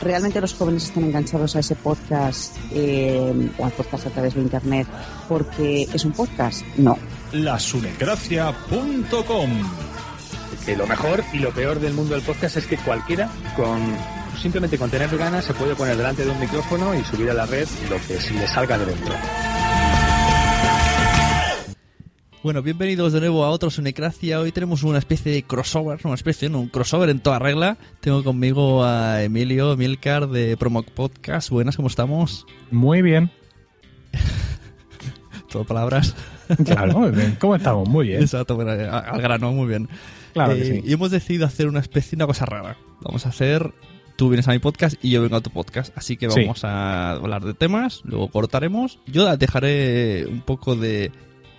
Realmente los jóvenes están enganchados a ese podcast eh, o al podcast a través de internet porque es un podcast. No. lasunecracia.com. que lo mejor y lo peor del mundo del podcast es que cualquiera con simplemente con tener ganas se puede poner delante de un micrófono y subir a la red lo que se le salga de dentro. Bueno, bienvenidos de nuevo a otro Sunecracia. Hoy tenemos una especie de crossover, una especie, no, un crossover en toda regla. Tengo conmigo a Emilio Milcar de Promo Podcast. Buenas, ¿cómo estamos? Muy bien. Todo palabras. Claro, muy bien. ¿Cómo estamos? Muy bien. Exacto, bueno, al grano, muy bien. Claro que Eh, sí. Y hemos decidido hacer una especie, una cosa rara. Vamos a hacer, tú vienes a mi podcast y yo vengo a tu podcast. Así que Sí. vamos a hablar de temas, luego cortaremos. Yo dejaré un poco de...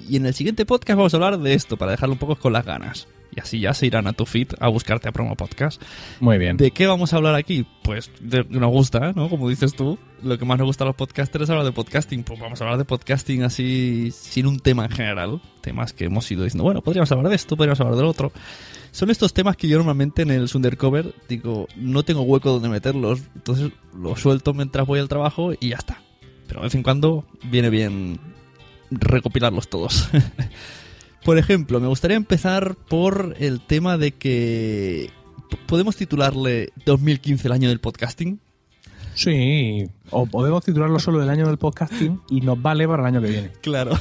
Y en el siguiente podcast vamos a hablar de esto, para dejarlo un poco con las ganas. Y así ya se irán a tu feed a buscarte a Promo Podcast. Muy bien. ¿De qué vamos a hablar aquí? Pues de, nos gusta, ¿no? Como dices tú, lo que más nos gusta a los podcasters es hablar de podcasting. Pues vamos a hablar de podcasting así, sin un tema en general. Temas que hemos ido diciendo, bueno, podríamos hablar de esto, podríamos hablar del otro. Son estos temas que yo normalmente en el Undercover digo, no tengo hueco donde meterlos. Entonces los suelto mientras voy al trabajo y ya está. Pero de vez en cuando viene bien recopilarlos todos. Por ejemplo, me gustaría empezar por el tema de que podemos titularle 2015 el año del podcasting. Sí. O podemos titularlo solo del año del podcasting y nos vale para el año que viene. Claro.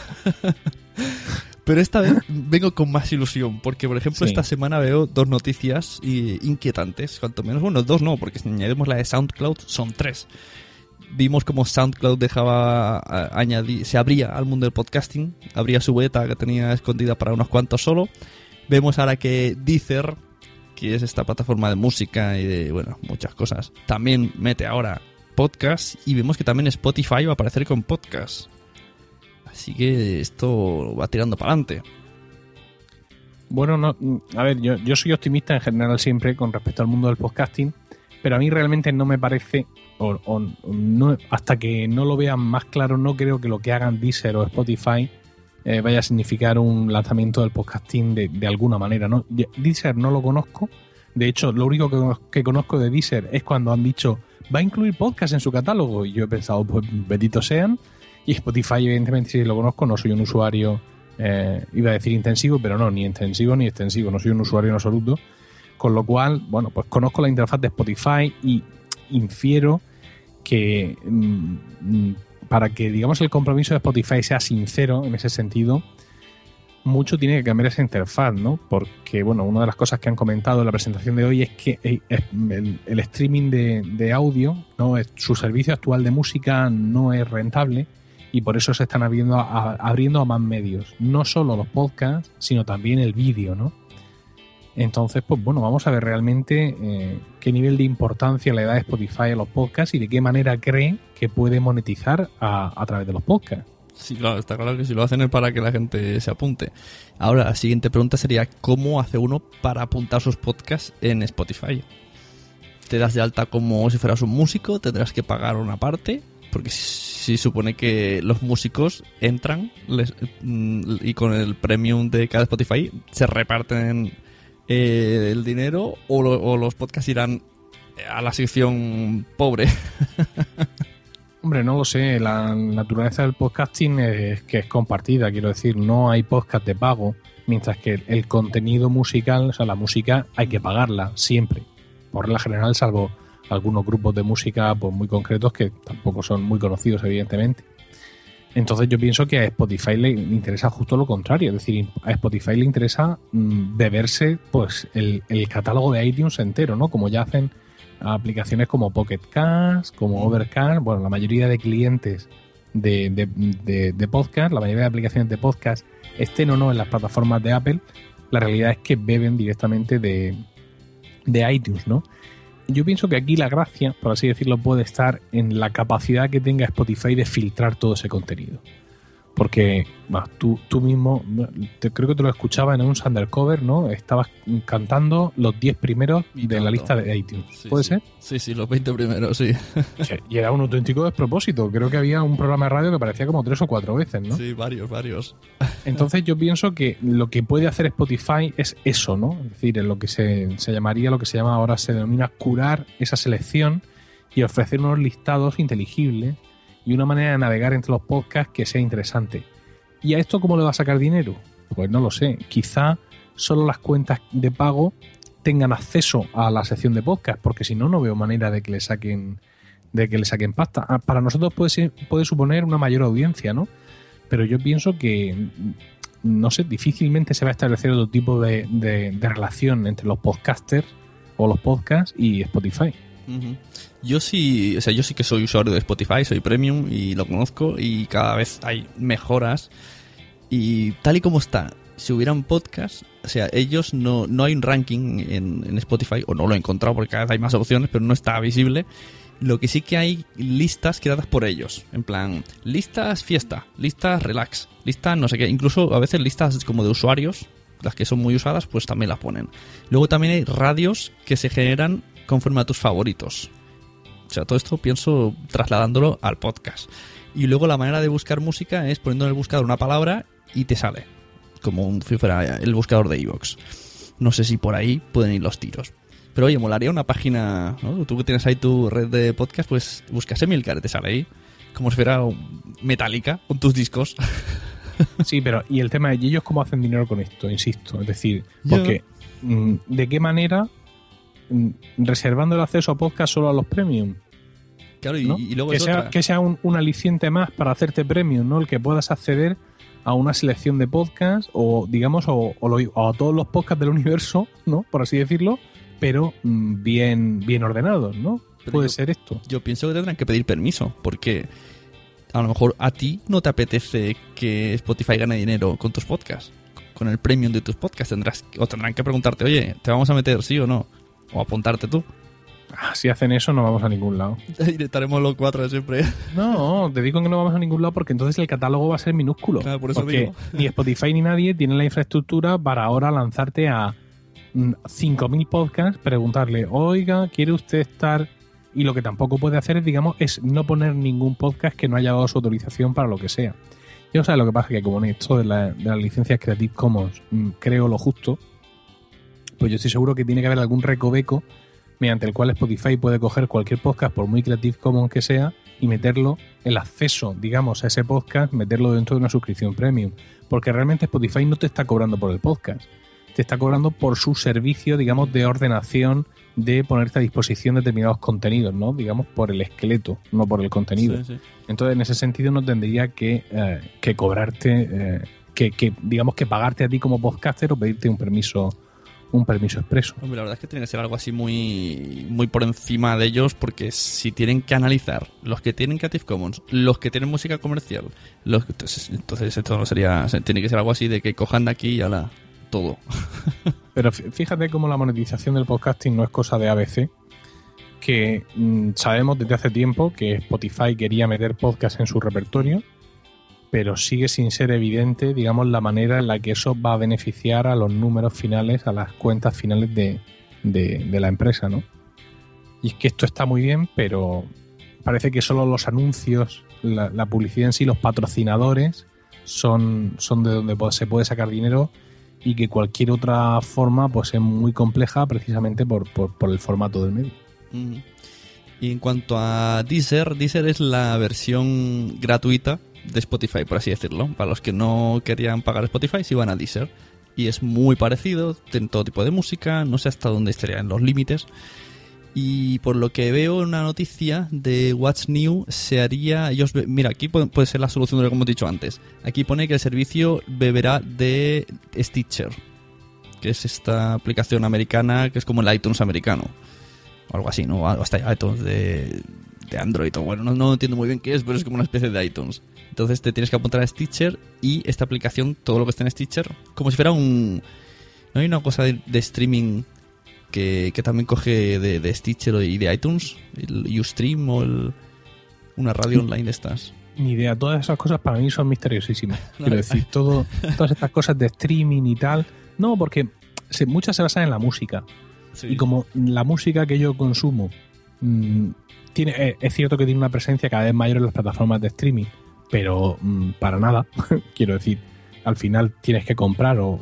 Pero esta vez vengo con más ilusión, porque por ejemplo Sí. esta semana veo dos noticias inquietantes, cuanto menos, bueno, dos no, porque si añadimos la de SoundCloud son tres. Vimos como SoundCloud dejaba añadir, se abría al mundo del podcasting, abría su beta que tenía escondida para unos cuantos solo. Vemos ahora que Deezer, que es esta plataforma de música y de, bueno, muchas cosas, también mete ahora podcast y vemos que también Spotify va a aparecer con podcast. Así que esto va tirando para adelante. Bueno, no, a ver, yo, yo soy optimista en general siempre con respecto al mundo del podcasting, pero a mí realmente no me parece, hasta que no lo vean más claro, no creo que lo que hagan Deezer o Spotify eh, vaya a significar un lanzamiento del podcasting de, alguna manera. ¿no? Deezer no lo conozco, de hecho, lo único que, que conozco de Deezer es cuando han dicho va a incluir podcast en su catálogo, y yo he pensado, pues benditos sean, y Spotify, evidentemente, si lo conozco, no soy un usuario eh, iba a decir intensivo, pero no, ni intensivo ni extensivo, no soy un usuario en absoluto. Con lo cual, bueno, pues conozco la interfaz de Spotify y infiero que mm, mm, para que, digamos, el compromiso de Spotify sea sincero en ese sentido, mucho tiene que cambiar esa interfaz, ¿no? Porque, bueno, una de las cosas que han comentado en la presentación de hoy es que eh, el, streaming de, audio, ¿no? Su servicio actual de música no es rentable y por eso se están abriendo abriendo a más medios. No solo los podcasts, sino también el vídeo, ¿no? Entonces, pues bueno, vamos a ver realmente eh, qué nivel de importancia le da Spotify a los podcasts y de qué manera cree que puede monetizar a, través de los podcasts. Sí, claro, está claro que si lo hacen es para que la gente se apunte. Ahora, la siguiente pregunta sería, ¿cómo hace uno para apuntar sus podcasts en Spotify? Te das de alta como si fueras un músico, tendrás que pagar una parte, Porque si supone que los músicos entran mm, y con el premium de cada Spotify se reparten eh, el dinero o, lo- o los podcasts irán a la sección pobre. Hombre, no lo sé. La naturaleza del podcasting es que es compartida. Quiero decir, no hay podcast de pago, mientras que el contenido musical, o sea, la música hay que pagarla siempre. Por la general, salvo algunos grupos de música pues, muy concretos que tampoco son muy conocidos, evidentemente. Entonces yo pienso que a Spotify le interesa justo lo contrario, es decir, a Spotify le interesa mm, beberse pues el, el catálogo de iTunes entero, ¿no? Como ya hacen aplicaciones como Pocket Cast, como Overcast, bueno, la mayoría de clientes de, de, de- de podcast, la mayoría de aplicaciones de podcast, estén o no en las plataformas de Apple, la realidad es que beben directamente de, de iTunes, ¿no? Yo pienso que aquí la gracia, por así decirlo, puede estar en la capacidad que tenga Spotify de filtrar todo ese contenido. Porque bah, tú, tú mismo, te- creo que te lo escuchaba en un Undercover, ¿no? Estabas cantando los 10 primeros de la lista de iTunes. Sí, ¿Puede sí. ser? Sí, sí, los 20 primeros, sí. Y era un auténtico despropósito. Creo que había un programa de radio que parecía como tres o cuatro veces, ¿no? Sí, varios, varios. Entonces yo pienso que lo que puede hacer Spotify es eso, ¿no? Es decir, en lo que se, se llamaría, lo que se llama ahora, se denomina curar esa selección y ofrecer unos listados inteligibles y una manera de navegar entre los podcasts que sea interesante. ¿Y a esto cómo le va a sacar dinero? Pues no lo sé. Quizá solo las cuentas de pago tengan acceso a la sección de podcast, porque si no, no veo manera de que le saquen de que le saquen pasta. Ah, Para nosotros puede, ser- puede suponer una mayor audiencia, ¿no? Pero yo pienso que, no sé, difícilmente se va a establecer otro tipo de, de- de relación entre los podcasters o los podcasts y Spotify. Yo sí, o sea, yo sí que soy usuario de Spotify, soy premium y lo conozco y cada vez hay mejoras. Y tal y como está, si hubieran podcast, o sea, ellos no, no hay un ranking en, en Spotify, o no lo he encontrado porque cada vez hay más opciones, pero no está visible. Lo que sí que hay listas creadas por ellos. En plan, listas fiesta, listas relax, listas no sé qué. Incluso a veces listas como de usuarios, las que son muy usadas, pues también las ponen. Luego también hay radios que se generan conforme a tus favoritos. O sea, todo esto pienso trasladándolo al podcast. Y luego la manera de buscar música es poniendo en el buscador una palabra y te sale. Como un, si fuera el buscador de iVoox. No sé si por ahí pueden ir los tiros. Pero oye, molaría una página, ¿no? Tú que tienes ahí tu red de podcast, pues buscas Emilcar y te sale ahí. Como si fuera metálica con tus discos. Sí, pero y el tema es, ¿y ellos cómo hacen dinero con esto? Insisto, es decir, porque mm, ¿de qué manera reservando el acceso a podcast solo a los premium? Claro, y, ¿no? y luego que es sea, otra. que sea un, un aliciente más para hacerte premium, ¿no? El que puedas acceder a una selección de podcasts o, digamos, o, o lo- o a todos los podcasts del universo, ¿no? Por así decirlo, pero mm, bien, bien ordenados, ¿no? Pero Puede yo- ser esto. Yo pienso que tendrán que pedir permiso, porque a lo mejor a ti no te apetece que Spotify gane dinero con tus podcasts. Con el premium de tus podcasts tendrás o tendrán que preguntarte, oye, ¿te vamos a meter sí o no? O apuntarte tú. Ah, Si hacen eso, no vamos a ningún lado. Y estaremos los cuatro de siempre. No, te digo que no vamos a ningún lado porque entonces el catálogo va a ser minúsculo. Claro, por eso porque digo. ni Spotify ni nadie tiene la infraestructura para ahora lanzarte a mm, 5.000 podcasts, preguntarle, oiga, ¿quiere usted estar? Y lo que tampoco puede hacer, es, digamos, es no poner ningún podcast que no haya dado su autorización para lo que sea. Yo sé lo que pasa que como en esto de, la- de las licencias Creative Commons mm, creo lo justo, pues yo estoy seguro que tiene que haber algún recoveco mediante el cual Spotify puede coger cualquier podcast, por muy Creative Commons que sea, y meterlo, el acceso, digamos, a ese podcast, meterlo dentro de una suscripción premium. Porque realmente Spotify no te está cobrando por el podcast, te está cobrando por su servicio, digamos, de ordenación, de ponerte a disposición determinados contenidos, ¿no? Digamos, por el esqueleto, no por el contenido. Sí, sí. Entonces, en ese sentido, no tendría que, eh, que cobrarte, eh, que, que, digamos, que pagarte a ti como podcaster o pedirte un permiso, un permiso expreso. Hombre, la verdad es que tiene que ser algo así muy, muy por encima de ellos, porque si tienen que analizar los que tienen Creative Commons, los que tienen música comercial, los entonces, entonces esto no sería, tiene que ser algo así de que cojan de aquí y ala, todo. Pero fí- fíjate cómo la monetización del podcasting no es cosa de ABC, que mm, sabemos desde hace tiempo que Spotify quería meter podcast en su repertorio, pero sigue sin ser evidente, digamos, la manera en la que eso va a beneficiar a los números finales, a las cuentas finales de, de- la empresa, ¿no? Y es que esto está muy bien, pero parece que solo los anuncios, la, publicidad en sí, los patrocinadores son, son de donde se puede sacar dinero y que cualquier otra forma pues es muy compleja precisamente por, por, por el formato del medio. Y en cuanto a Deezer, Deezer es la versión gratuita de Spotify, por así decirlo. Para los que no querían pagar Spotify, se iban a Deezer. Y es muy parecido, tiene todo tipo de música, no sé hasta dónde estarían los límites. Y por lo que veo en una noticia de What's New, se haría. Ellos, mira, aquí puede, ser la solución de lo que hemos dicho antes. Aquí pone que el servicio beberá de Stitcher, que es esta aplicación americana que es como el iTunes americano o algo así, ¿no? Algo hasta iTunes de, de Android o bueno, no, no entiendo muy bien qué es, pero es como una especie de iTunes. Entonces te tienes que apuntar a Stitcher y esta aplicación, todo lo que esté en Stitcher, como si fuera un... ¿No hay una cosa de, de streaming que, que también coge de, de Stitcher y de iTunes? El Ustream o el, una radio online de estas. Ni idea, todas esas cosas para mí son misteriosísimas. Quiero decir, todo, todas estas cosas de streaming y tal. No, porque se- muchas se basan en la música. Y como la música que yo consumo mm, tiene, eh, es cierto que tiene una presencia cada vez mayor en las plataformas de streaming, pero mm, para nada. Quiero decir, al final tienes que comprar o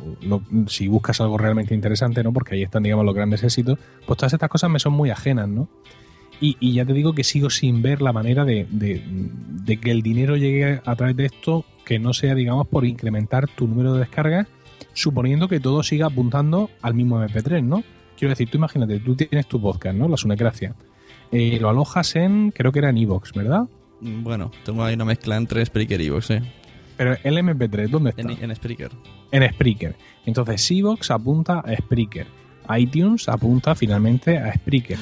si buscas algo realmente interesante, ¿no? Porque ahí están, digamos, los grandes éxitos. Pues todas estas cosas me son muy ajenas, ¿no? Y, ya te digo que sigo sin ver la manera de que el dinero llegue a través de esto que no sea, digamos, por incrementar tu número de descargas, suponiendo que todo siga apuntando al mismo MP3, ¿no? Quiero decir, tú imagínate, tú tienes tu podcast, ¿no? La Sunecracia. Eh, lo alojas en, creo que era en Evox, ¿verdad? Mm, Bueno, tengo ahí una mezcla entre Spreaker y Evox, ¿eh? Pero el MP3, ¿dónde está? En, en Spreaker. En Spreaker. Entonces, Evox apunta a Spreaker. iTunes apunta finalmente a Spreaker.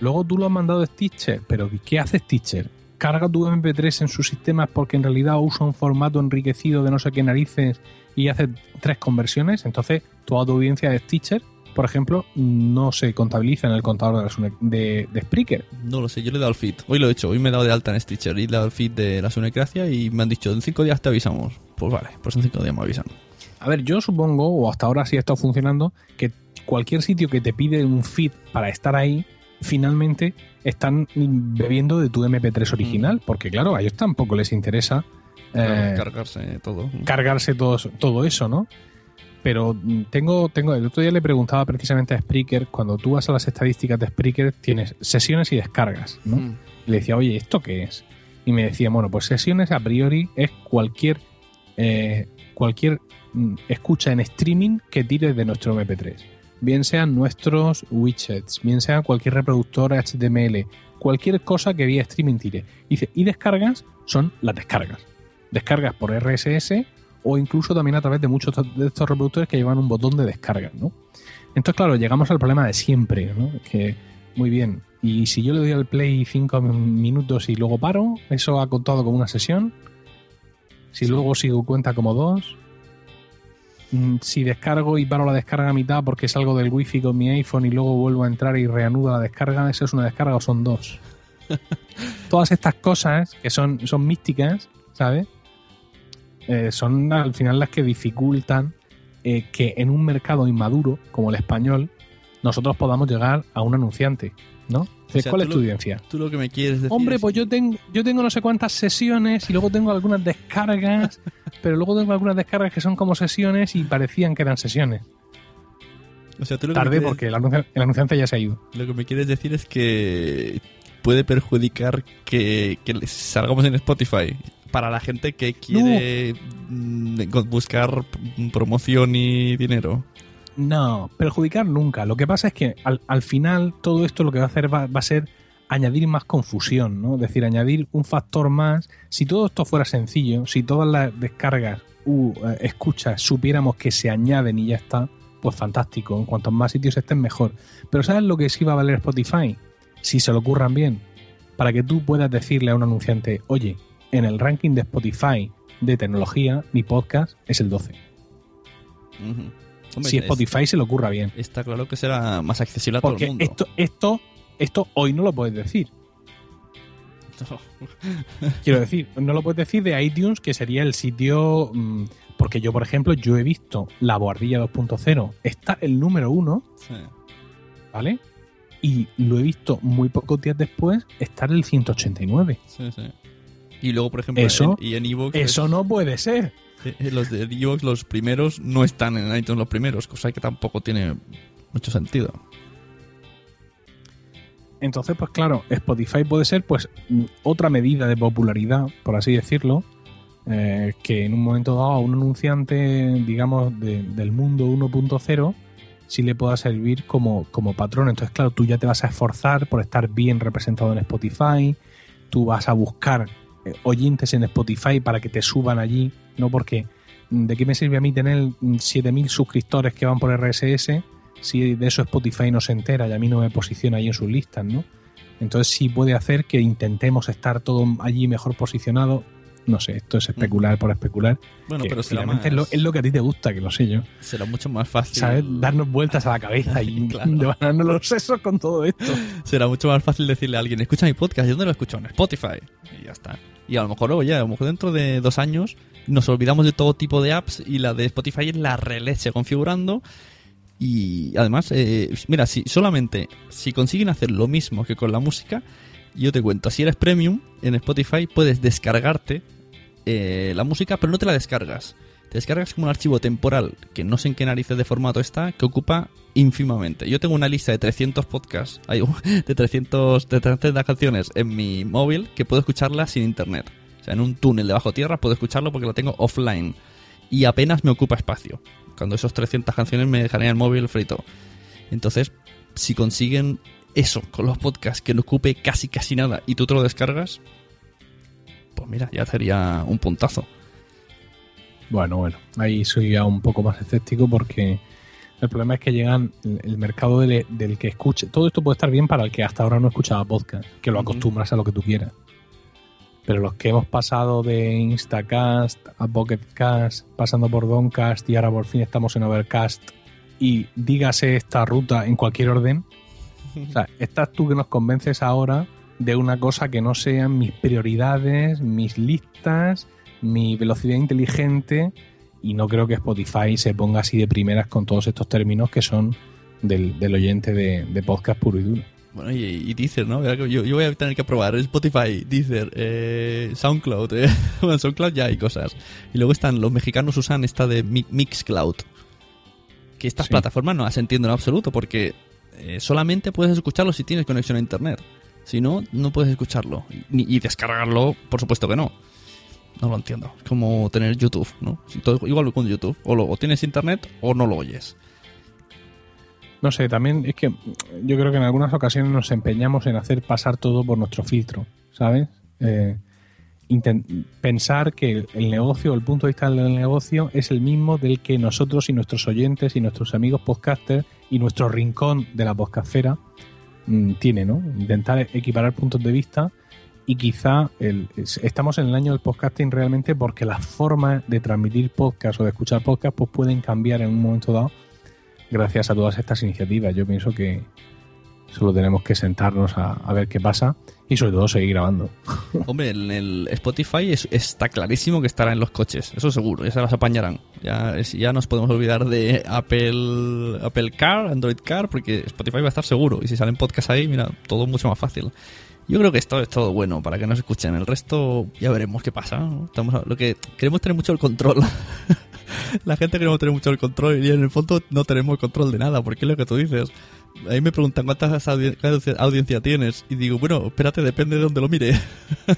Luego tú lo has mandado a Stitcher, pero ¿qué hace Stitcher? Carga tu MP3 en sus sistemas porque en realidad usa un formato enriquecido de no sé qué narices y hace tres conversiones. Entonces, toda tu audiencia de Stitcher, por ejemplo, no se contabiliza en el contador de, la Sune- de, de Spreaker. No lo sé, yo le he dado el feed. Hoy lo he hecho, hoy me he dado de alta en Stitcher y le he dado el feed de la Sunecracia y me han dicho, en cinco días te avisamos. Pues vale, pues en cinco días me avisan. A ver, yo supongo, o hasta ahora sí ha estado funcionando, que cualquier sitio que te pide un feed para estar ahí, finalmente están bebiendo de tu MP3 original, porque claro, a ellos tampoco les interesa eh, cargarse todo. cargarse todo, todo eso, ¿no? Pero mm, tengo, tengo, el otro día le preguntaba precisamente a Spreaker, cuando tú vas a las estadísticas de Spreaker, tienes sesiones y descargas, ¿no? Mm. Y le decía, oye, ¿esto qué es? Y me decía, bueno, pues sesiones a priori es cualquier, eh, cualquier mm, escucha en streaming que tires de nuestro MP3. Bien sean nuestros widgets, bien sea cualquier reproductor HTML, cualquier cosa que vía streaming tire. Y dice, y descargas son las descargas. Descargas por RSS o incluso también a través de muchos de estos reproductores que llevan un botón de descarga, ¿no? Entonces, claro, llegamos al problema de siempre, ¿no? Que, muy bien, y si yo le doy al play 5 minutos y luego paro, ¿eso ha contado como una sesión? Si luego sigo cuenta como dos. Mm, Si descargo y paro la descarga a mitad porque salgo del wifi con mi iPhone y luego vuelvo a entrar y reanudo la descarga, ¿eso es una descarga o son dos? Todas estas cosas que son, son místicas, ¿sabes? Eh, son al final las que dificultan eh, que en un mercado inmaduro como el español nosotros podamos llegar a un anunciante, ¿no? O sea, ¿Cuál es tu lo- audiencia? Tú lo que me quieres decir Hombre, es- pues yo tengo, yo tengo no sé cuántas sesiones y luego tengo algunas descargas, pero luego tengo algunas descargas que son como sesiones y parecían que eran sesiones. o sea, tú lo que Tarde quieres- porque el, anuncia- el anunciante ya se ha ido. Lo que me quieres decir es que puede perjudicar que, salgamos en Spotify para la gente que quiere mm, buscar promoción y dinero. No, perjudicar nunca. Lo que pasa es que al, al final todo esto lo que va a hacer va, a ser añadir más confusión, ¿no? Es decir, añadir un factor más. Si todo esto fuera sencillo, si todas las descargas u eh, escuchas supiéramos que se añaden y ya está, pues fantástico. En cuantos más sitios estén, mejor. Pero ¿sabes lo que sí va a valer Spotify? Si se lo ocurran bien. Para que tú puedas decirle a un anunciante, oye, en el ranking de Spotify de tecnología, mi podcast es el 12. Ujú. Hombre, si es- Spotify se le ocurra bien. Está claro que será más accesible a todo el mundo. esto, esto, esto hoy no lo puedes decir. Quiero decir, no lo puedes decir de iTunes, que sería el sitio. mm, porque yo, por ejemplo, yo he visto la Boardilla 2.0, está el número uno, Sí. ¿vale? y lo he visto muy pocos días después estar el 189. Sí, sí. Y luego, por ejemplo, Eso- en, y en iVoox Eso es- no puede ser. eh, los de iVoox, los primeros, no están en iTunes los primeros, cosa que tampoco tiene mucho sentido. Entonces, pues claro, Spotify puede ser pues mm, otra medida de popularidad, por así decirlo, eh, que en un momento dado a un anunciante, digamos, de- del mundo 1.0, sí le pueda servir como, como patrón. Entonces, claro, tú ya te vas a esforzar por estar bien representado en Spotify, tú vas a buscar oyentes en Spotify para que te suban allí, no porque mm, ¿de qué me sirve a mí tener mm, 7.000 suscriptores que van por RSS si de eso Spotify no se entera y a mí no me posiciona ahí en sus listas, ¿no? Entonces sí puede hacer que intentemos estar todo allí mejor posicionado. No sé, esto es especular por especular. Bueno, pero será más- es, lo, es lo que a ti te gusta, que lo sé yo. Será mucho más fácil. ¿Sabes? Darnos vueltas a la cabeza y devanarnos los sesos con todo esto. Será mucho más fácil decirle a alguien, escucha mi podcast, ¿y dónde lo escucho? En Spotify. Y ya está. Y a lo mejor, oye, a lo mejor dentro de dos años nos olvidamos de todo tipo de apps y la de Spotify es la releche configurando. Y además, eh, mira, si solamente si consiguen hacer lo mismo que con la música, yo te cuento, si eres premium en Spotify puedes descargarte eh, la música, pero no te la descargas. Te descargas como un archivo temporal, que no sé en qué narices de formato está, que ocupa ínfimamente. Yo tengo una lista de 300 podcasts, de 300, de 300 canciones en mi móvil que puedo escucharla sin internet. O sea, en un túnel de bajo tierra puedo escucharlo porque lo tengo offline. Y apenas me ocupa espacio. Cuando esos 300 canciones me dejarían el móvil frito. Entonces, si consiguen eso con los podcasts que no ocupe casi casi nada y tú te lo descargas, pues mira, ya sería un puntazo. Bueno, bueno, ahí soy ya un poco más escéptico porque el problema es que llegan el, mercado del, del que escuche. Todo esto puede estar bien para el que hasta ahora no escuchaba podcast, que lo acostumbras a lo que tú quieras. Pero los que hemos pasado de Instacast a Pocketcast, pasando por Doncast y ahora por fin estamos en Overcast y dígase esta ruta en cualquier orden, o sea, estás tú que nos convences ahora de una cosa que no sean mis prioridades, mis listas, mi velocidad inteligente y no creo que Spotify se ponga así de primeras con todos estos términos que son del, del oyente de, de podcast puro y duro. Bueno, y, y Deezer, ¿no? Yo, yo voy a tener que probar Spotify, Deezer, eh, SoundCloud. eh. Bueno, SoundCloud ya hay cosas. Y luego están, los mexicanos usan esta de Mi- Mixcloud. Que estas Sí. plataformas no las entiendo en absoluto porque eh, solamente puedes escucharlo si tienes conexión a internet. Si no, no puedes escucharlo. Y, descargarlo, por supuesto que no. No lo entiendo. Es como tener YouTube, ¿no? Igual con YouTube. O, lo, o tienes internet o no lo oyes. No sé, también es que yo creo que en algunas ocasiones nos empeñamos en hacer pasar todo por nuestro filtro, ¿sabes? Eh, pensar que el, negocio, el punto de vista del negocio es el mismo del que nosotros y nuestros oyentes y nuestros amigos podcasters y nuestro rincón de la podcastera mm, tiene, ¿no? Intentar equiparar puntos de vista y quizá el- es- estamos en el año del podcasting realmente porque las formas de transmitir podcast o de escuchar podcast pues pueden cambiar en un momento dado gracias a todas estas iniciativas. Yo pienso que solo tenemos que sentarnos a, a ver qué pasa y sobre todo seguir grabando. Hombre, en el Spotify es- está clarísimo que estará en los coches, eso seguro, ya se las apañarán. Ya, es- ya nos podemos olvidar de Apple, Apple Car, Android Car, porque Spotify va a estar seguro. Y si salen podcasts ahí, mira, todo mucho más fácil. Yo creo que esto es todo bueno para que nos escuchen. El resto ya veremos qué pasa. ¿no? Estamos a- lo que queremos tener mucho el control. La gente queremos tener mucho el control y en el fondo no tenemos control de nada, porque es lo que tú dices. Ahí me preguntan cuántas audi- cuánta audiencia tienes y digo, bueno, espérate, depende de dónde lo mire.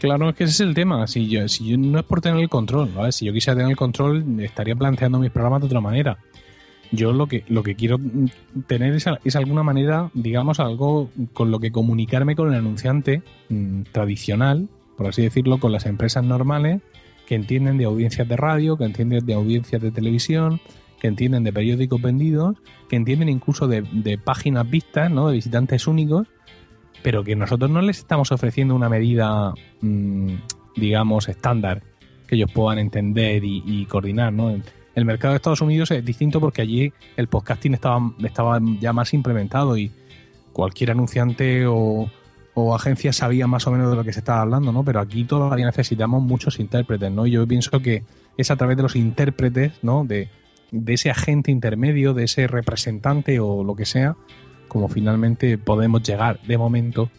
Claro, es que ese es el tema. Si yo, si yo no es por tener el control, ¿vale? Si yo quisiera tener el control, estaría planteando mis programas de otra manera. Yo lo que, lo que quiero tener es, es alguna manera, digamos, algo con lo que comunicarme con el anunciante mm, tradicional, por así decirlo, con las empresas normales que entienden de audiencias de radio, que entienden de audiencias de televisión, que entienden de periódicos vendidos, que entienden incluso de, páginas vistas, ¿no? De visitantes únicos, pero que nosotros no les estamos ofreciendo una medida, mm, digamos, estándar que ellos puedan entender y, coordinar, ¿no? El, el mercado de Estados Unidos es distinto porque allí el podcasting estaba, estaba ya más implementado y cualquier anunciante o, o agencia sabía más o menos de lo que se estaba hablando, ¿no? Pero aquí todavía necesitamos muchos intérpretes, ¿no? Y yo pienso que es a través de los intérpretes, ¿no? De, de ese agente intermedio, de ese representante o lo que sea, como finalmente podemos llegar de momento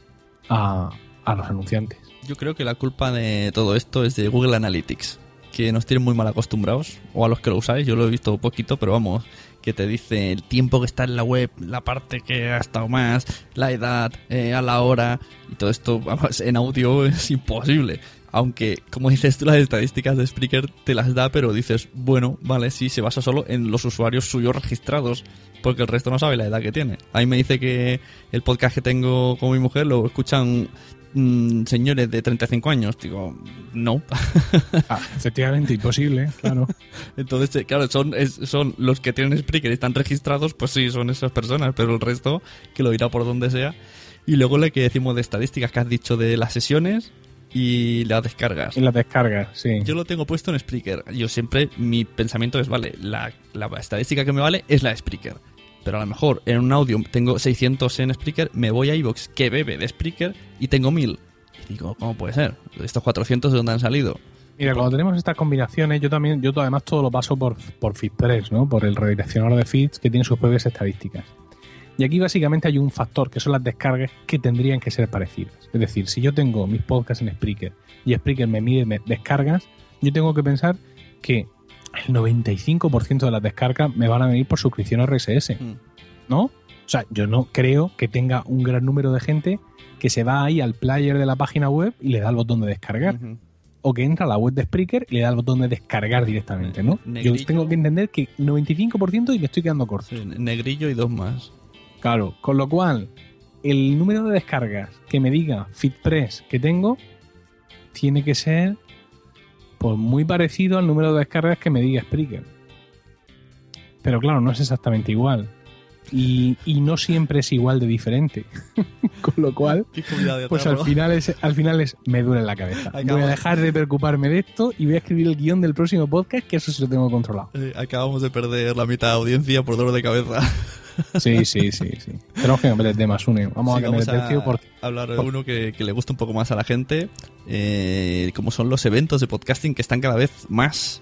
a, a los anunciantes. Yo creo que la culpa de todo esto es de Google Analytics, que nos tienen muy mal acostumbrados, o a los que lo usáis, yo lo he visto poquito, pero vamos, que te dice el tiempo que está en la web, la parte que ha estado más, la edad, eh, a la hora, y todo esto, vamos, en audio es imposible. Aunque, como dices tú, las estadísticas de Spreaker te las da, pero dices, bueno, vale, sí, se basa solo en los usuarios suyos registrados, porque el resto no sabe la edad que tiene. Ahí me dice que el podcast que tengo con mi mujer lo escuchan mm, señores de 35 años. Digo, no. Ah, efectivamente, imposible, claro. Entonces, eh, claro, son, es- son los que tienen Spreaker y están registrados, pues sí, son esas personas, pero el resto, que lo irá por donde sea. Y luego lo que decimos de estadísticas que has dicho de las sesiones y las descargas. Y las descargas, sí. Yo lo tengo puesto en Spreaker. Yo siempre, mi pensamiento es, vale, la, la estadística que me vale es la de Spreaker. Pero a lo mejor en un audio tengo 600 en Spreaker, me voy a iVoox que bebe de Spreaker y tengo 1000. Y digo, ¿cómo puede ser? ¿Estos 400 de dónde han salido? Mira, cuando tenemos estas combinaciones, yo también, yo además todo lo paso por, por FeedPress, ¿no? Por el redireccionador de feeds que tiene sus propias estadísticas. Y aquí básicamente hay un factor que son las descargas que tendrían que ser parecidas. Es decir, si yo tengo mis podcasts en Spreaker y Spreaker me mide me- descargas, yo tengo que pensar que el 95% de las descargas me van a venir por suscripción RSS. ¿No? O sea, yo no creo que tenga un gran número de gente que se va ahí al player de la página web y le da el botón de descargar o que entra a la web de Spreaker y le da el botón de descargar directamente, ¿no? Yo tengo que entender que 95% y me estoy quedando corto. Negrillo y dos más. Claro, con lo cual, el número de descargas que me diga FitPress que tengo tiene que ser pues muy parecido al número de descargas que me diga Spreaker. Pero claro, no es exactamente igual. Y, y no siempre es igual de diferente. Con lo cual, pues al final es, al final es me duele la cabeza. Voy a dejar de preocuparme de esto y voy a escribir el guion del próximo podcast, que eso sí lo tengo controlado. Eh, acabamos de perder la mitad de audiencia por dolor de cabeza. Sí, sí, sí, sí. Tenemos que cambiar el tema, Sune. Vamos Sí, a cambiar vamos el tercio porque hablar de uno que, que le gusta un poco más a la gente, eh, como son los eventos de podcasting que están cada vez más.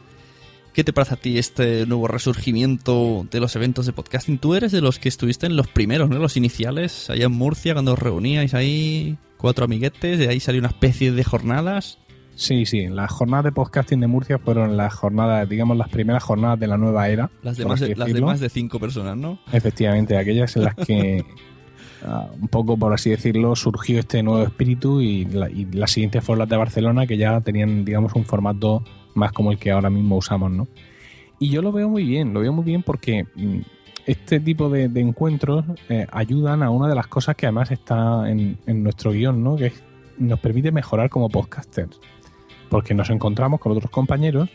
¿Qué te parece a ti este nuevo resurgimiento de los eventos de podcasting? Tú eres de los que estuviste en los primeros, ¿no? Los iniciales, allá en Murcia, cuando os reuníais ahí cuatro amiguetes, de ahí salió una especie de jornadas. Sí, sí, las jornadas de podcasting de Murcia fueron las jornadas, digamos, las primeras jornadas de la nueva era. Las de, más de, las de más de cinco personas, ¿no? Efectivamente, aquellas en las que, ah, un poco por así decirlo, surgió este nuevo espíritu y, la- y las siguientes fueron las de Barcelona, que ya tenían, digamos, un formato más como el que ahora mismo usamos, ¿no? Y yo lo veo muy bien, lo veo muy bien porque mm, este tipo de, de encuentros eh, ayudan a una de las cosas que además está en, en nuestro guion, ¿no? Que es- nos permite mejorar como podcasters. Porque nos encontramos con otros compañeros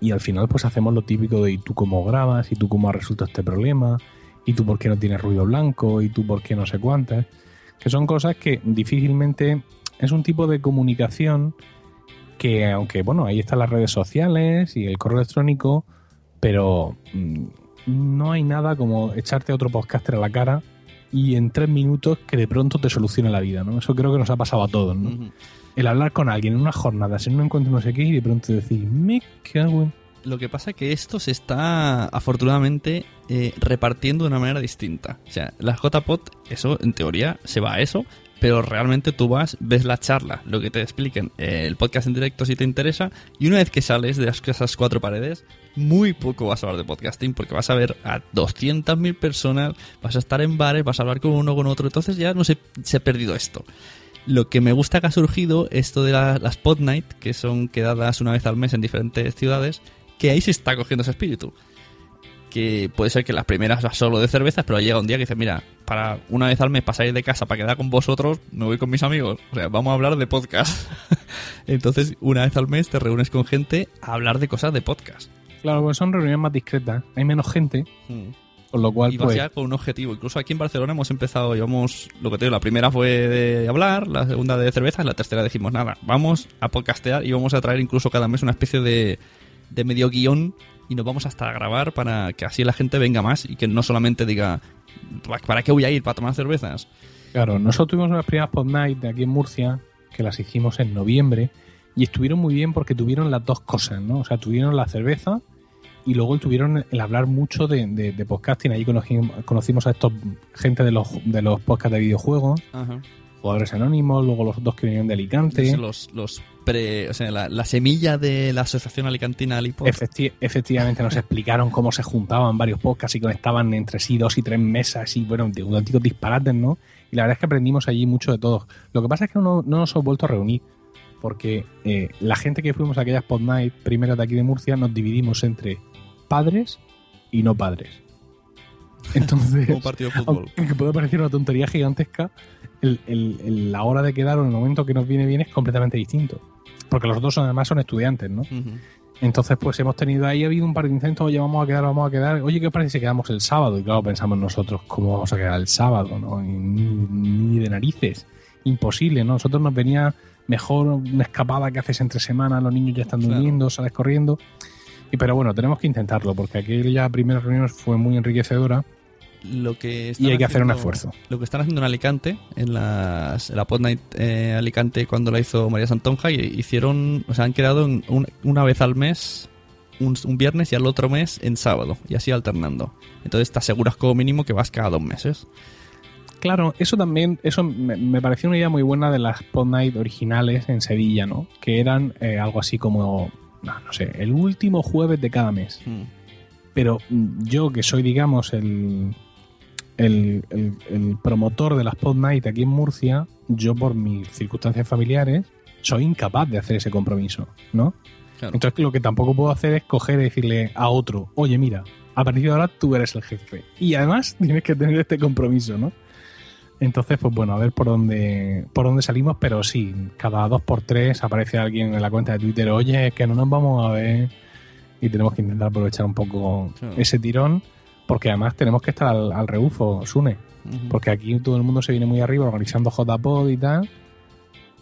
y al final pues hacemos lo típico de ¿y tú cómo grabas? ¿y tú cómo has resuelto este problema? ¿y tú por qué no tienes ruido blanco? ¿y tú por qué no sé cuántas? Que son cosas que difícilmente es un tipo de comunicación que aunque bueno, ahí están las redes sociales y el correo electrónico, pero mm, no hay nada como echarte otro podcaster a la cara y en tres minutos que de pronto te solucione la vida, ¿no? Eso creo que nos ha pasado a todos, ¿no? El hablar con alguien en unas jornadas, en un encuentro no sé qué, y de pronto decir, me cago en... Lo que pasa es que esto se está afortunadamente eh, repartiendo de una manera distinta. O sea, la JPod, eso en teoría se va a eso, pero realmente tú vas, ves la charla, lo que te expliquen, eh, el podcast en directo si te interesa, y una vez que sales de las- esas cuatro paredes, muy poco vas a hablar de podcasting porque vas a ver a 200.000 personas, vas a estar en bares, vas a hablar con uno con otro, entonces ya no se ha perdido esto. Lo que me gusta que ha surgido, esto de la- las Pod Night, que son quedadas una vez al mes en diferentes ciudades, que ahí se está cogiendo ese espíritu. Que puede ser que las primeras va solo de cervezas, pero llega un día que dice, mira, para una vez al mes salir de casa, para quedar con vosotros, me voy con mis amigos. O sea, vamos a hablar de podcast. Entonces, una vez al mes te reúnes con gente a hablar de cosas de podcast. Claro, pues son reuniones más discretas, hay menos gente, con lo cual Y vas pues... ya con un objetivo. Incluso aquí en Barcelona hemos empezado, llevamos, lo que te digo, la primera fue de hablar, la segunda de cervezas, la tercera dijimos, nada, vamos a podcastear y vamos a traer incluso cada mes una especie de, de medio guion y nos vamos hasta a grabar para que así la gente venga más y que no solamente diga, ¿para qué voy a ir? ¿Para tomar cervezas? Claro, nosotros tuvimos unas primeras Pod Night de aquí en Murcia, que las hicimos en noviembre, y estuvieron muy bien porque tuvieron las dos cosas, ¿no? O sea, tuvieron la cerveza y luego tuvieron el hablar mucho de, de, de podcasting. Ahí conocimos, conocimos a estos gente de los, de los podcasts de videojuegos, Ajá. jugadores anónimos, luego los dos que vinieron de Alicante. Los, los pre, o sea, la, la semilla de la Asociación Alicantina Alipod. Efecti- efectivamente nos explicaron cómo se juntaban varios podcasts y conectaban entre sí dos y tres mesas y bueno, de auténticos disparates, ¿no? Y la verdad es que aprendimos allí mucho de todo. Lo que pasa es que no, no nos hemos vuelto a reunir porque eh, la gente que fuimos a aquellas Pod Night primeras de aquí de Murcia nos dividimos entre padres y no padres. Entonces, Como partido de fútbol. aunque puede parecer una tontería gigantesca, el- el- el- la hora de quedar o el momento que nos viene bien es completamente distinto. Porque los dos son, además son estudiantes, ¿no? Entonces, pues hemos tenido ahí, ha habido un par de intentos, oye, vamos a quedar, vamos a quedar. Oye, ¿qué os parece si quedamos el sábado? Y claro, pensamos nosotros, ¿cómo vamos a quedar el sábado? ¿no? Y Ni, ni de narices. Imposible, ¿no? Nosotros nos venía mejor una escapada que haces entre semanas, los niños ya están Claro. durmiendo, sales corriendo. Y pero bueno, tenemos que intentarlo, porque aquella primera reunión fue muy enriquecedora Lo que y hay que hacer un esfuerzo. Lo que están haciendo en Alicante, en, las, en la Pod Night eh, Alicante cuando la hizo María Santonja, y hicieron, o sea, han un- una vez al mes, un, un viernes y al otro mes en sábado, y así alternando. Entonces te aseguras como mínimo que vas cada dos meses. Claro, eso también, eso me, me pareció una idea muy buena de las Pod Night originales en Sevilla, ¿no? Que eran eh, algo así como, no, no sé, el último jueves de cada mes. Mm. Pero mm, yo, que soy, digamos, el, el, el- el promotor de las Pod Night aquí en Murcia, yo por mis circunstancias familiares, soy incapaz de hacer ese compromiso, ¿no? Claro. Entonces lo que tampoco puedo hacer es coger y decirle a otro, oye, mira, a partir de ahora tú eres el jefe. Y además tienes que tener este compromiso, ¿no? Entonces, pues bueno, a ver por dónde, por dónde salimos, pero sí, cada dos por tres aparece alguien en la cuenta de Twitter, oye, es que no nos vamos a ver y tenemos que intentar aprovechar un poco ese tirón, porque además tenemos que estar al, al rebufo, Sune, porque aquí todo el mundo se viene muy arriba organizando JPod y tal,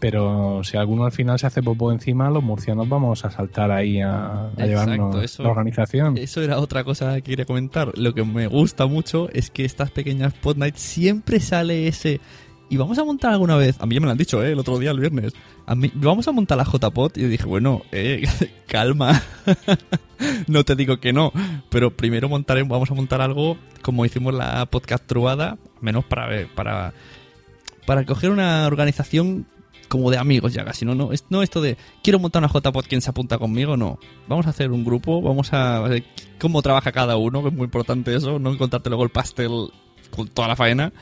pero si alguno al final se hace popo encima, los murcianos vamos a saltar ahí a, a llevarnos eso- la organización. Eso era otra cosa que quería comentar. Lo que me gusta mucho es que estas pequeñas Pod Night siempre sale ese. Y vamos a montar alguna vez. A mí ya me lo han dicho, ¿eh? El otro día, el viernes. A mí, vamos a montar la JPod. Y yo dije, bueno, eh, calma. no te digo que no. Pero primero montaremos, vamos a montar algo como hicimos la podcast trubada. Menos para ver, para. Para coger una organización como de amigos ya casi, no, no, no esto de quiero montar una JPod, ¿quién se apunta conmigo? No, vamos a hacer un grupo, vamos a ver cómo trabaja cada uno, que es muy importante eso, no encontrarte luego el pastel con toda la faena,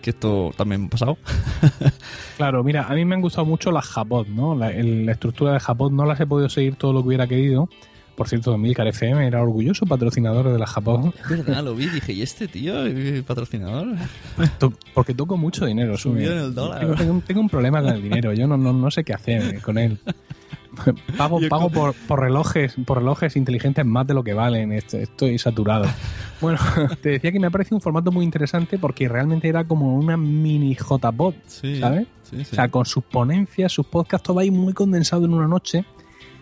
que esto también ha pasado. Claro, mira, a mí me han gustado mucho las Japod, ¿no? La estructura de Japod no las he podido seguir todo lo que hubiera querido. Por cierto, Milcar FM era orgulloso patrocinador de la Japod. Es verdad, lo vi, dije, ¿y este tío, patrocinador? Porque toco mucho dinero. Subió en el dólar. Tengo, tengo un- tengo un problema con el dinero, yo no, no, no sé qué hacer con él. Pago, pago por, por relojes, por relojes inteligentes más de lo que valen. Estoy, estoy saturado. Bueno, te decía que me ha parecido un formato muy interesante porque realmente era como una mini JPod, Sí, ¿sabes? sí, sí. O sea, con sus ponencias, sus podcasts, todo ahí muy condensado en una noche.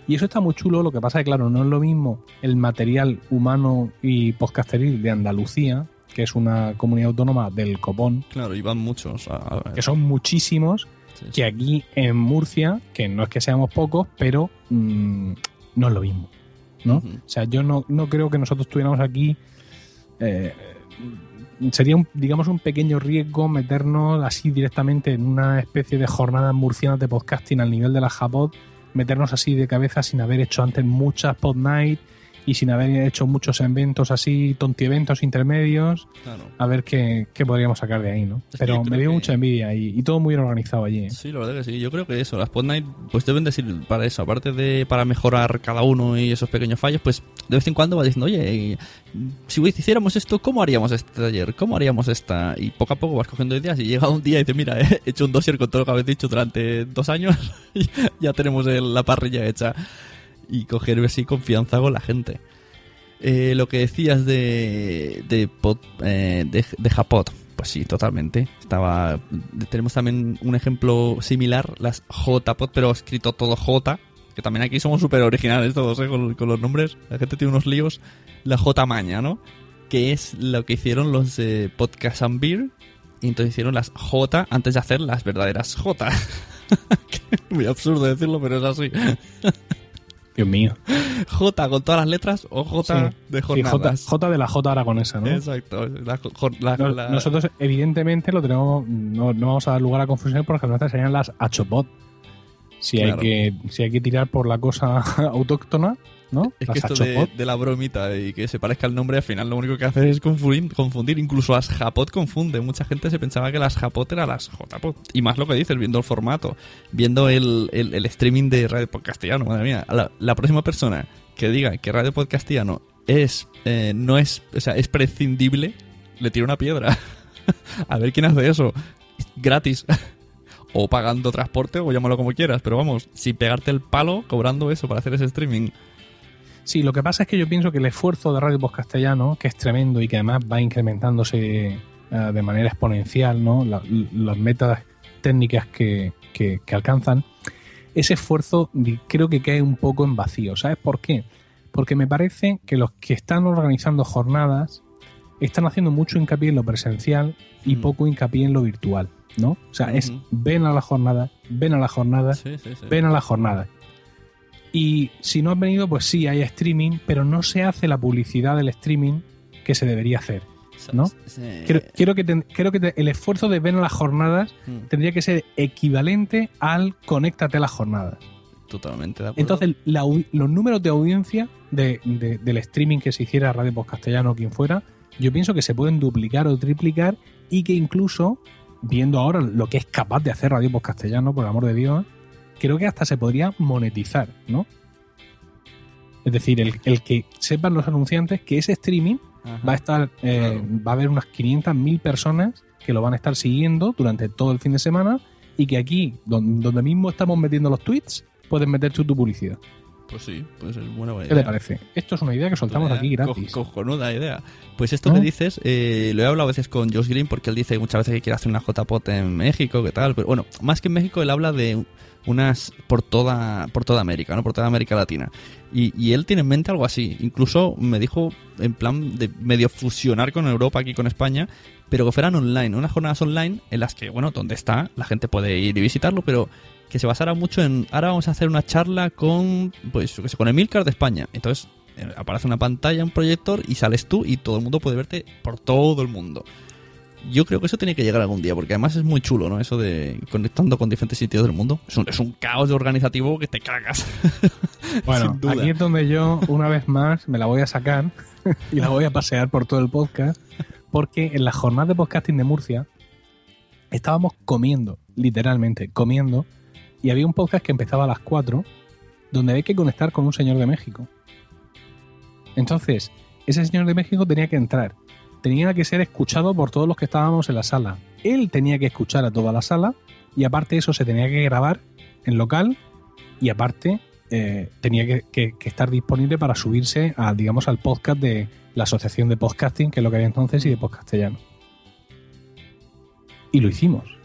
Y eso está muy chulo. Lo que pasa es que, claro, no es lo mismo el material humano y podcasteril de Andalucía, que es una comunidad autónoma del copón, Claro, iban muchos. a- a- que son muchísimos, sí, sí. que aquí en Murcia, que no es que seamos pocos, pero mm, no es lo mismo. ¿no? O sea, yo no, no creo que nosotros tuviéramos aquí. eh, sería, un, digamos, un pequeño riesgo meternos así directamente en una especie de jornadas murcianas de podcasting al nivel de la Japod, meternos así de cabeza sin haber hecho antes muchas pod night y sin haber hecho muchos eventos así, tontieventos intermedios, Claro. a ver qué, qué podríamos sacar de ahí, ¿no? Es Pero me dio que- mucha envidia y, y todo muy bien organizado allí. ¿eh? Sí, la verdad que sí. Yo creo que eso, las Pod Night, pues deben decir para eso, aparte de para mejorar cada uno y esos pequeños fallos, pues de vez en cuando va diciendo, oye, si hiciéramos esto, ¿cómo haríamos este taller? ¿Cómo haríamos esta? Y poco a poco vas cogiendo ideas y llega un día y dices, mira, he hecho un dossier con todo lo que habéis dicho durante dos años y ya tenemos la parrilla hecha. Y coger así confianza con la gente. Eh, lo que decías de de, pod- eh, de, de Japot, pues sí, totalmente. Estaba tenemos también un ejemplo similar, las JPod, pero escrito todo J, que también aquí somos súper originales todos ¿eh? con, con los nombres. La gente tiene unos líos. La J maña, ¿no? Que es lo que hicieron los de Podcast and Beer. Y entonces hicieron las J antes de hacer las verdaderas J. Muy absurdo decirlo, pero es así. Dios mío. J con todas las letras o J Sí. de Sí, J, jornadas. J de la J aragonesa, ¿no? Exacto. La jo- la- No- la- Nosotros, evidentemente, lo tenemos. No, no vamos a dar lugar a confusión porque nuestras serían las Achopod. Si, Claro. hay que, si hay que tirar por la cosa autóctona, ¿no? Es que esto de, la bromita y que se parezca el nombre, al final lo único que hace es confundir. confundir. Incluso las Japot confunde. Mucha gente se pensaba que las Japot eran las JPod. Y más lo que dices, viendo el formato, viendo el, el- el streaming de Radio Podcastiano. Madre mía, la, la próxima persona que diga que Radio Podcastiano es, eh, no es, o sea, es prescindible, le tira una piedra. A ver quién hace eso. Gratis. o pagando transporte, o llámalo como quieras. Pero vamos, sin pegarte el palo, cobrando eso para hacer ese streaming. Sí, lo que pasa es que yo pienso que el esfuerzo de Radio Post Castellano, que es tremendo y que además va incrementándose eh, de manera exponencial, ¿no? La- las metas técnicas que, que- que alcanzan, ese esfuerzo creo que cae un poco en vacío. ¿Sabes por qué? Porque me parece que los que están organizando jornadas están haciendo mucho hincapié en lo presencial y Mm. poco hincapié en lo virtual, ¿no? O sea, es ven a la jornada, ven a la jornada, Sí, sí, sí. ven a la jornada. Y si no has venido, pues sí, hay streaming, pero no se hace la publicidad del streaming que se debería hacer. ¿no? Sí. Creo, quiero que, ten- creo que te- el esfuerzo de ver las jornadas Mm. tendría que ser equivalente al conéctate a las jornadas. Totalmente de acuerdo. Entonces, la los números de audiencia de- de- del streaming que se hiciera Radio Post Castellano o quien fuera, yo pienso que se pueden duplicar o triplicar y que incluso, viendo ahora lo que es capaz de hacer Radio Post Castellano, por el amor de Dios, creo que hasta se podría monetizar, ¿no? Es decir, el, el que sepan los anunciantes que ese streaming Ajá. va a estar, eh, va a haber unas 500.000 personas que lo van a estar siguiendo durante todo el fin de semana y que aquí, don- donde mismo estamos metiendo los tweets, puedes meter tú tu publicidad. Pues sí, pues es buena idea. ¿Qué te parece? Esto es una idea que soltamos aquí gratis. Co- cojonuda idea. Pues esto ¿No? que dices, eh, lo he hablado a veces con Josh Green porque él dice muchas veces que quiere hacer una JPOT en México, que tal. Pero bueno, más que en México, él habla de unas por toda por toda América, ¿no? Por toda América Latina. Y, y él tiene en mente algo así. Incluso me dijo en plan de medio fusionar con Europa, aquí con España, pero que fueran online, unas jornadas online en las que, bueno, donde está, la gente puede ir y visitarlo, pero que se basara mucho en, ahora vamos a hacer una charla con, pues, con Emilcar de España. Entonces, eh, aparece una pantalla, un proyector y sales tú y todo el mundo puede verte por todo el mundo. Yo creo que eso tiene que llegar algún día, porque además es muy chulo, ¿no? Eso de conectando con diferentes sitios del mundo. Es un, es un caos organizativo que te cagas. Bueno, aquí es donde yo, una vez más, me la voy a sacar y la voy a pasear por todo el podcast, porque en la jornada de podcasting de Murcia estábamos comiendo, literalmente comiendo, y había un podcast que empezaba a las 4, donde había que conectar con un señor de México. Entonces, ese señor de México tenía que entrar, tenía que ser escuchado por todos los que estábamos en la sala. Él tenía que escuchar a toda la sala, y aparte eso se tenía que grabar en local, y aparte eh, tenía que estar disponible para subirse a, digamos, al podcast de la Asociación de Podcasting, que es lo que había entonces, y de Podcastellano. Y lo hicimos.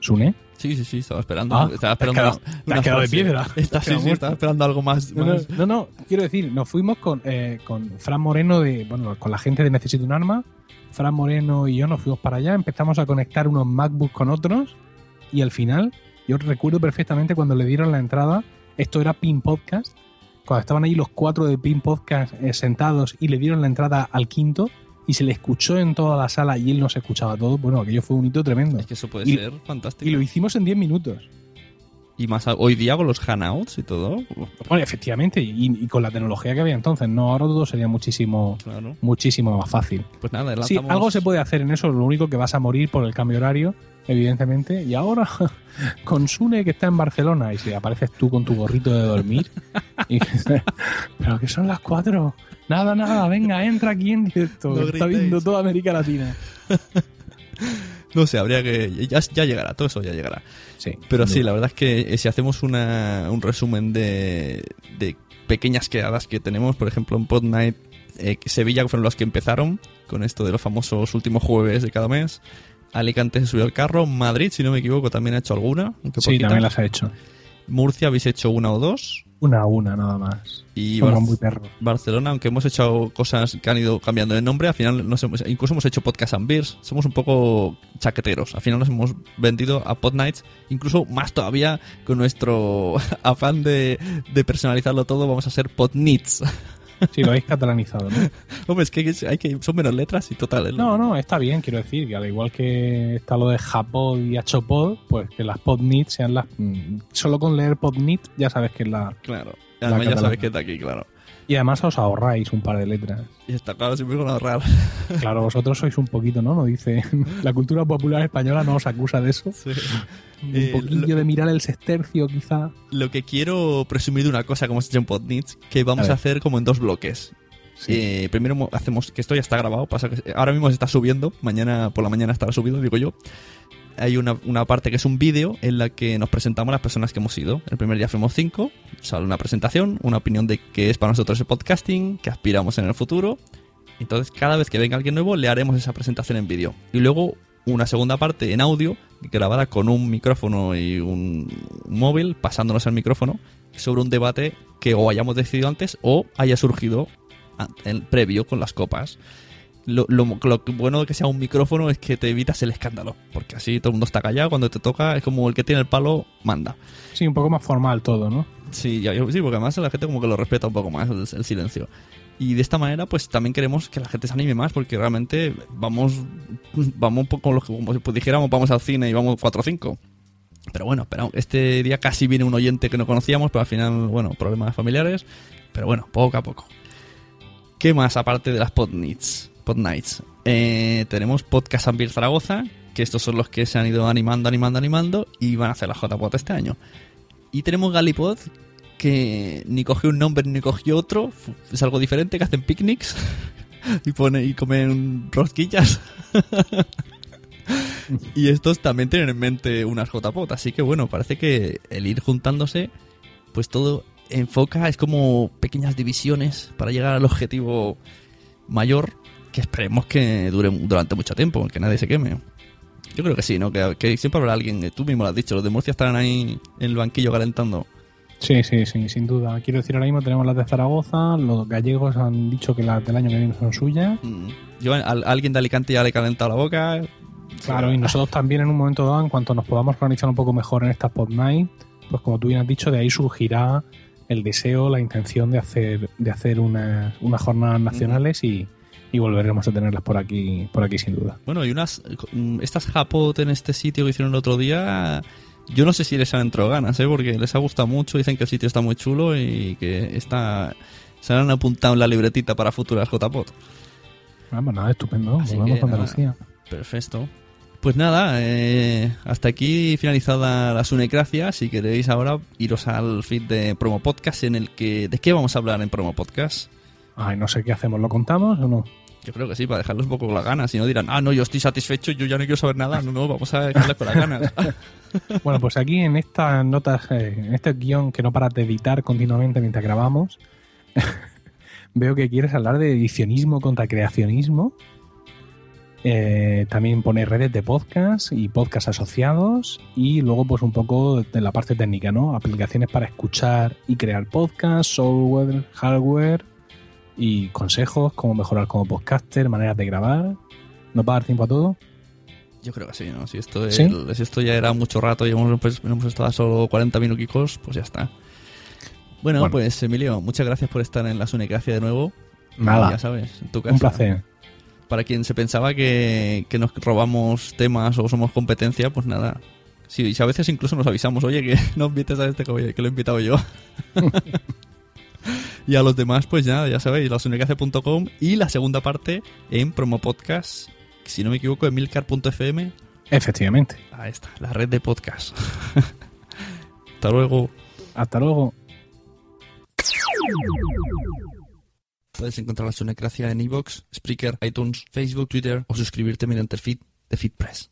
¿Sune? Sí, sí, sí, estaba esperando. Ah, estaba te has esperando quedado- una- te has quedado de piedra. Está- sí, sí, estaba esperando algo más. No, no, más- no, no, quiero decir, nos fuimos con, eh, con Fran Moreno de, bueno, con la gente de Necesito un Arma. Fran Moreno y yo nos fuimos para allá, empezamos a conectar unos MacBooks con otros y al final, yo recuerdo perfectamente cuando le dieron la entrada, esto era Pin Podcast, cuando estaban ahí los cuatro de Pin Podcast eh, sentados y le dieron la entrada al quinto y se le escuchó en toda la sala y él nos escuchaba todo, bueno, aquello fue un hito tremendo. Es que eso puede Y- ser fantástico. Y lo hicimos en 10 minutos. Y más hoy día con los Hangouts y todo. Bueno, efectivamente, y, y con la tecnología que había entonces, no, ahora todo sería muchísimo, Claro. muchísimo más fácil. Pues nada, Sí, algo se puede hacer en eso, lo único que vas a morir por el cambio horario, evidentemente. Y ahora, con Sune, que está en Barcelona, y si apareces tú con tu gorrito de dormir, y- pero que son las cuatro. Nada, nada, venga, entra aquí en directo. No está viendo toda América Latina. No sé, habría que. Ya, ya llegará, todo eso ya llegará. Sí. Pero sí, duda. la verdad es que eh, si hacemos una, un resumen de, de pequeñas quedadas que tenemos, por ejemplo, en Pod Night, eh, que Sevilla fueron los que empezaron con esto de los famosos últimos jueves de cada mes. Alicante se subió al carro. Madrid, si no me equivoco, también ha hecho alguna. Sí, también las ha hecho. Murcia habéis hecho una o dos. Una a una, nada más. Y Bar- muy. Barcelona, aunque hemos hecho cosas que han ido cambiando de nombre, al final nos hemos, incluso hemos hecho podcast and beers, somos un poco chaqueteros. Al final nos hemos vendido a Pod Nights, incluso más todavía con nuestro afán de, de personalizarlo todo, vamos a ser Pod Needs. Sí, lo habéis catalanizado, ¿no? Hombre, es que, hay que son menos letras y total. ¿eh? No, no, está bien, quiero decir, que al igual que está lo de Japod y Hachopod, pues que las Podnit sean las... mm, Solo con leer Podnit ya sabes que es la... Claro. la Además ya sabes que está aquí, claro. Y además os ahorráis un par de letras. Y está claro, siempre con ahorrar. Claro, vosotros sois un poquito, ¿no? Nos dice, la cultura popular española no os acusa de eso. Un Eh, poquillo de mirar el sextercio, quizá. Lo que quiero presumir de una cosa como hecho en Podnits, que vamos A hacer como en dos bloques. Eh, primero mo- hacemos, que esto ya está grabado, pasa que ahora mismo se está subiendo, mañana por la mañana estará subido, digo yo. Hay una, una parte que es un vídeo en la que nos presentamos las personas que hemos ido. El primer día fuimos cinco, sale una presentación, una opinión de qué es para nosotros el podcasting, qué aspiramos en el futuro. Entonces, cada vez que venga alguien nuevo, le haremos esa presentación en vídeo. Y luego una segunda parte en audio, grabada con un micrófono y un móvil, pasándonos al micrófono, sobre un debate que o hayamos decidido antes o haya surgido previo con las copas. Lo, lo- lo bueno de que sea un micrófono es que te evitas el escándalo, porque así todo el mundo está callado, cuando te toca es como el que tiene el palo manda. Sí, un poco más formal todo, ¿no? Sí, yo- sí, porque además la gente como que lo respeta un poco más el, el silencio. Y de esta manera, pues también queremos que la gente se anime más, porque realmente vamos, vamos un poco como, lo que- como si pues dijéramos, vamos al cine y vamos 4 o 5. Pero bueno, pero este día casi viene un oyente que no conocíamos, pero al final, bueno, problemas familiares. Pero bueno, poco a poco. ¿Qué más aparte de las Pod Nights? Pod Nights? Eh, tenemos Podcast Ambir Zaragoza, que estos son los que se han ido animando, animando, animando y van a hacer la JPod este año. Y tenemos Galipod, que ni cogió un nombre ni cogió otro, es algo diferente, que hacen picnics y, pone, y comen rosquillas. y estos también tienen en mente unas JPod, así que bueno, parece que el ir juntándose, pues todo enfoca, es como pequeñas divisiones para llegar al objetivo mayor, que esperemos que dure durante mucho tiempo, que nadie se queme. Yo creo que sí, ¿no? Que, que siempre habrá alguien, tú mismo lo has dicho, los de Murcia estarán ahí en el banquillo calentando. Sí, sí, sí, sin duda. Quiero decir, ahora mismo tenemos las de Zaragoza, los gallegos han dicho que las del año que viene son suyas. Yo, al- alguien de Alicante ya le he calentado la boca. Claro, y nosotros también en un momento dado, en cuanto nos podamos organizar un poco mejor en estas Pod Night, pues como tú bien has dicho, de ahí surgirá el deseo, la intención de hacer, de hacer unas, unas jornadas nacionales y, y volveremos a tenerlas por aquí, por aquí sin duda. Bueno, y unas. Estas Japot en este sitio que hicieron el otro día. Yo no sé si les han entrado ganas, ¿eh? Porque les ha gustado mucho. Dicen que el sitio está muy chulo y que está. Se han apuntado en la libretita para futuras JPOT. Ah, pues nada, estupendo. Así Volvemos que a nada, Andalucía. Perfecto. Pues nada, eh, hasta aquí finalizada la sunecracia. Si queréis ahora iros al feed de Promo Podcast en el que... ¿De qué vamos a hablar en Promo Podcast? Ay, no sé qué hacemos, ¿lo contamos o no? Yo creo que sí, para dejarlos un poco con las ganas. Si no dirán, ah, no, yo estoy satisfecho, yo ya no quiero saber nada. No, no, vamos a dejarles con las ganas. Bueno, pues aquí en estas notas, eh, en este guion que no paras de editar continuamente mientras grabamos, veo que quieres hablar de edicionismo contra creacionismo. Eh, también poner redes de podcast y podcast asociados y luego pues un poco de la parte técnica, ¿no? Aplicaciones para escuchar y crear podcast, software, hardware y consejos, cómo mejorar como podcaster, maneras de grabar. ¿Nos va a dar tiempo a todo? Yo creo que sí, ¿no? Si esto, ¿Sí? el- si esto ya era mucho rato y hemos, pues, hemos estado solo 40 minuticos, pues ya está. Bueno, Bueno. pues Emilio, muchas gracias por estar en la Sunecracia de nuevo. Nada. Ya sabes, en tu casa. Un placer. Para quien se pensaba que, que nos robamos temas o somos competencia, pues nada. Sí, y a veces incluso nos avisamos, oye, que no invites a este que lo he invitado yo. y a los demás, pues ya, ya sabéis, lasunecracia.com y la segunda parte en Promo Podcast, si no me equivoco, en milcar.fm. Efectivamente. Ahí está, la red de podcast. Hasta luego. Hasta luego. Puedes encontrar la Sunecracia en iVoox, Spreaker, iTunes, Facebook, Twitter o suscribirte mediante el feed de FeedPress.